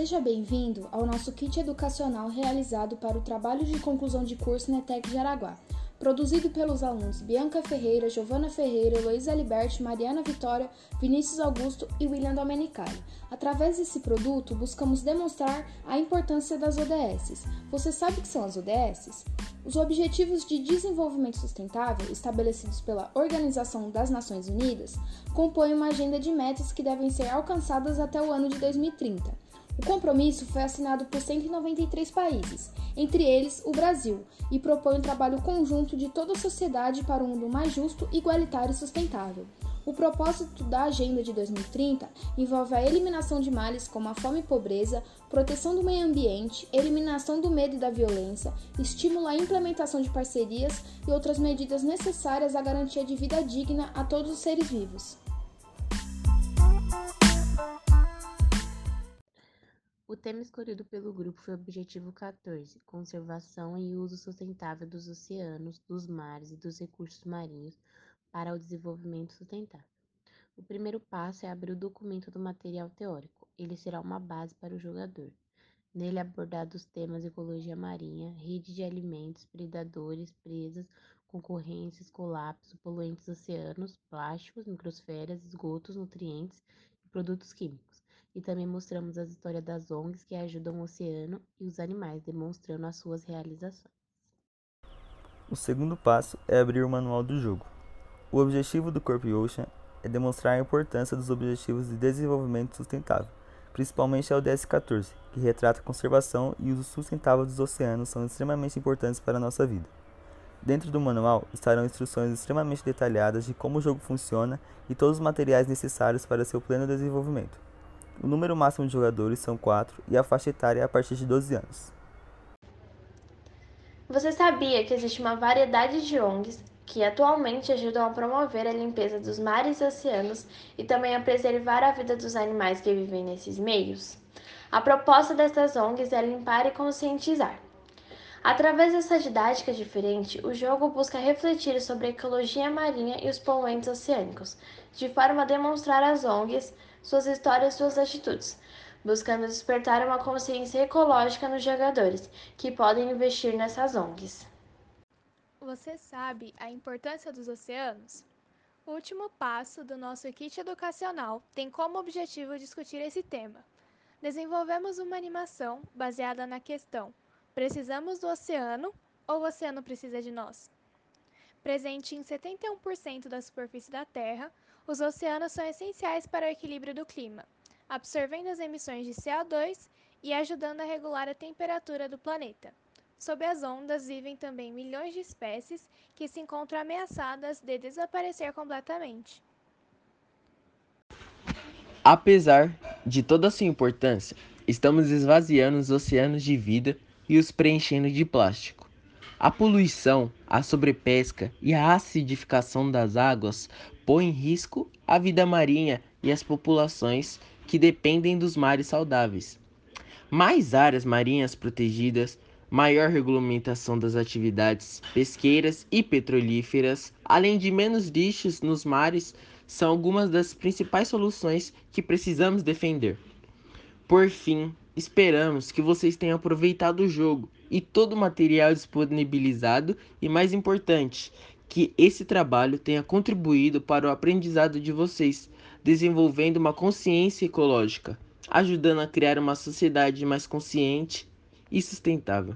Seja bem-vindo ao nosso kit educacional realizado para o trabalho de conclusão de curso NETEC de Araguá, produzido pelos alunos Bianca Ferreira, Giovana Ferreira, Heloísa Liberti, Mariana Vitória, Vinícius Augusto e William Domenicali. Através desse produto, buscamos demonstrar a importância das ODSs. Você sabe o que são as ODSs? Os Objetivos de Desenvolvimento Sustentável, estabelecidos pela Organização das Nações Unidas, compõem uma agenda de metas que devem ser alcançadas até o ano de 2030. O compromisso foi assinado por 193 países, entre eles o Brasil, e propõe um trabalho conjunto de toda a sociedade para um mundo mais justo, igualitário e sustentável. O propósito da Agenda de 2030 envolve a eliminação de males como a fome e pobreza, proteção do meio ambiente, eliminação do medo e da violência, estímulo à implementação de parcerias e outras medidas necessárias à garantia de vida digna a todos os seres vivos. O tema escolhido pelo grupo foi o Objetivo 14: Conservação e uso sustentável dos oceanos, dos mares e dos recursos marinhos para o desenvolvimento sustentável. O primeiro passo é abrir o documento do material teórico. Ele será uma base para o jogador. Nele abordados os temas ecologia marinha, rede de alimentos, predadores, presas, concorrências, colapso, poluentes oceanos, plásticos, microsferas, esgotos, nutrientes e produtos químicos e também mostramos as histórias das ONGs que ajudam o oceano e os animais, demonstrando as suas realizações. O segundo passo é abrir o manual do jogo. O objetivo do Corp Ocean é demonstrar a importância dos Objetivos de Desenvolvimento Sustentável, principalmente a ODS 14, que retrata a conservação e uso sustentável dos oceanos são extremamente importantes para a nossa vida. Dentro do manual estarão instruções extremamente detalhadas de como o jogo funciona e todos os materiais necessários para seu pleno desenvolvimento. O número máximo de jogadores são 4 e a faixa etária é a partir de 12 anos. Você sabia que existe uma variedade de ONGs que atualmente ajudam a promover a limpeza dos mares e oceanos e também a preservar a vida dos animais que vivem nesses meios? A proposta dessas ONGs é limpar e conscientizar. Através dessa didática diferente, o jogo busca refletir sobre a ecologia marinha e os poluentes oceânicos, de forma a demonstrar às ONGs suas histórias suas atitudes, buscando despertar uma consciência ecológica nos jogadores que podem investir nessas ONGs. Você sabe a importância dos oceanos? O último passo do nosso kit educacional tem como objetivo discutir esse tema. Desenvolvemos uma animação baseada na questão: precisamos do oceano ou o oceano precisa de nós? Presente em 71% da superfície da Terra, os oceanos são essenciais para o equilíbrio do clima, absorvendo as emissões de CO2 e ajudando a regular a temperatura do planeta. Sob as ondas vivem também milhões de espécies que se encontram ameaçadas de desaparecer completamente. Apesar de toda a sua importância, estamos esvaziando os oceanos de vida e os preenchendo de plástico. A poluição, a sobrepesca e a acidificação das águas põem em risco a vida marinha e as populações que dependem dos mares saudáveis. Mais áreas marinhas protegidas, maior regulamentação das atividades pesqueiras e petrolíferas, além de menos lixos nos mares, são algumas das principais soluções que precisamos defender. Por fim, esperamos que vocês tenham aproveitado o jogo e todo o material disponibilizado e, mais importante, que esse trabalho tenha contribuído para o aprendizado de vocês, desenvolvendo uma consciência ecológica, ajudando a criar uma sociedade mais consciente e sustentável.